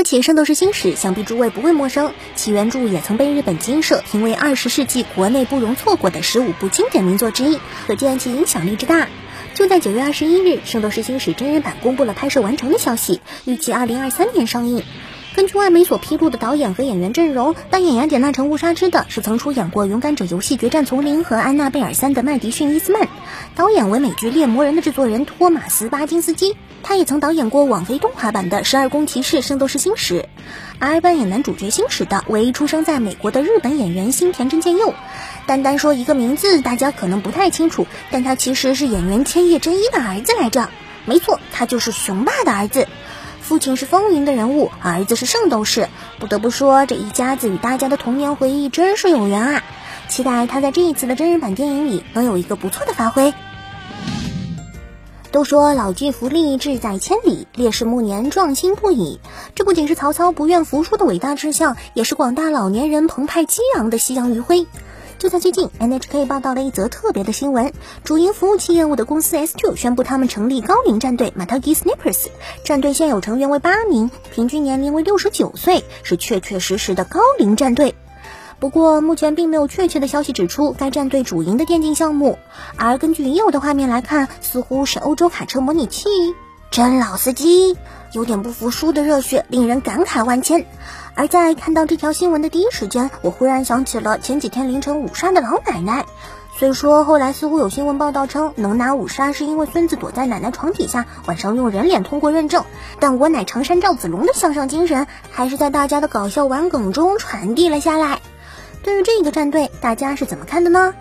说起《圣斗士星矢》，想必诸位不会陌生，其原著也曾被日本金社评为二十世纪国内不容错过的十五部经典名作之一，可见其影响力之大。就在九月二十一日，《圣斗士星矢》真人版公布了拍摄完成的消息，预计二零二三年上映。根据外媒所披露的导演和演员阵容，扮演雅典娜城误杀之的是曾出演过《勇敢者游戏决战丛林》和《安娜贝尔三》的麦迪逊·伊斯曼。导演为美剧《猎魔人》的制作人托马斯·巴金斯基。他也曾导演过网飞动画版的《十二宫骑士圣斗士星矢》，而扮演男主角星矢的为出生在美国的日本演员新田真剑佑。单单说一个名字，大家可能不太清楚，但他其实是演员千叶真一的儿子来着。没错，他就是雄霸的儿子。父亲是风云的人物，儿子是圣斗士。不得不说，这一家子与大家的童年回忆真是有缘啊！期待他在这一次的真人版电影里能有一个不错的发挥。都说老骥伏枥，志在千里；烈士暮年，壮心不已。这不仅是曹操不愿服输的伟大志向，也是广大老年人澎湃激昂的夕阳余晖。就在最近，NHK 报道了一则特别的新闻：主营服务器业务的公司 S2 宣布，他们成立高龄战队 Matagi Snipers，战队现有成员为八名，平均年龄为六十九岁，是确确实实的高龄战队。不过，目前并没有确切的消息指出该战队主营的电竞项目。而根据已有的画面来看，似乎是欧洲卡车模拟器。真老司机，有点不服输的热血令人感慨万千。而在看到这条新闻的第一时间，我忽然想起了前几天凌晨五杀的老奶奶。虽说后来似乎有新闻报道称能拿五杀是因为孙子躲在奶奶床底下，晚上用人脸通过认证，但我乃常山赵子龙的向上精神还是在大家的搞笑玩梗中传递了下来。对于这个战队，大家是怎么看的呢？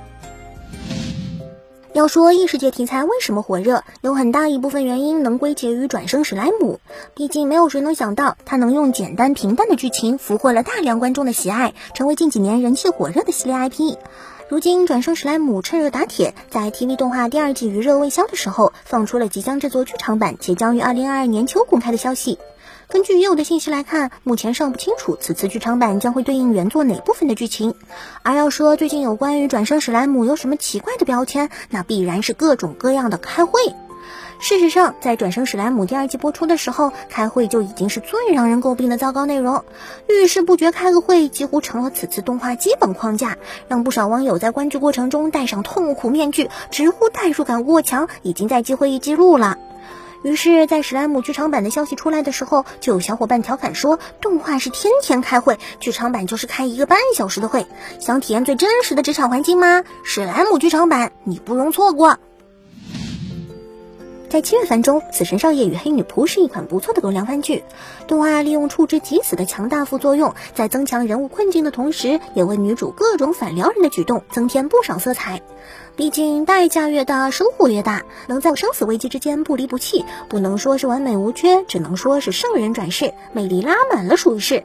要说异世界题材为什么火热，有很大一部分原因能归结于转生史莱姆。毕竟没有谁能想到，他能用简单平淡的剧情俘获了大量观众的喜爱，成为近几年人气火热的系列 IP。如今，转生史莱姆趁热打铁，在 TV 动画第二季余热未消的时候，放出了即将制作剧场版，且将于二零二二年秋公开的消息。根据已有的信息来看，目前尚不清楚此次剧场版将会对应原作哪部分的剧情。而要说最近有关于转生史莱姆有什么奇怪的标签，那必然是各种各样的开会。事实上，在转生史莱姆第二季播出的时候，开会就已经是最让人诟病的糟糕内容。遇事不决开个会，几乎成了此次动画基本框架，让不少网友在观剧过程中戴上痛苦面具，直呼代入感过强，已经在记会议记录了。于是，在史莱姆剧场版的消息出来的时候，就有小伙伴调侃说：“动画是天天开会，剧场版就是开一个半小时的会。想体验最真实的职场环境吗？史莱姆剧场版你不容错过。”在七月番中，《死神少爷与黑女仆》是一款不错的狗粮番剧。动画利用触之即死的强大副作用，在增强人物困境的同时，也为女主各种反撩人的举动增添不少色彩。毕竟代价越大，收获越大。能在生死危机之间不离不弃，不能说是完美无缺，只能说是圣人转世，魅力拉满了，属于是。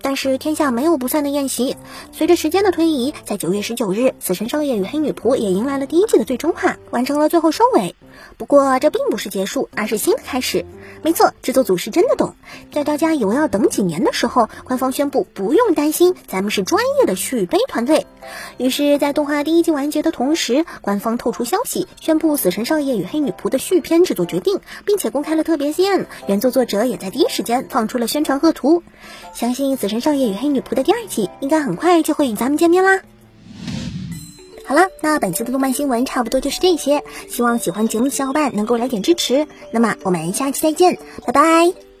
但是天下没有不散的宴席。随着时间的推移，在九月十九日，《死神少爷与黑女仆》也迎来了第一季的最终话，完成了最后收尾。不过这并不是结束，而是新的开始。没错，制作组是真的懂。在大家以为要等几年的时候，官方宣布不用担心，咱们是专业的续杯团队。于是，在动画第一季完结的同时，官方透出消息，宣布《死神少爷与黑女仆》的续篇制作决定，并且公开了特别线。原作作者也在第一时间放出了宣传贺图。相信《死神少爷与黑女仆》的第二季应该很快就会与咱们见面啦。好了，那本期的动漫新闻差不多就是这些，希望喜欢节目的小伙伴能够来点支持。那么我们下期再见，拜拜。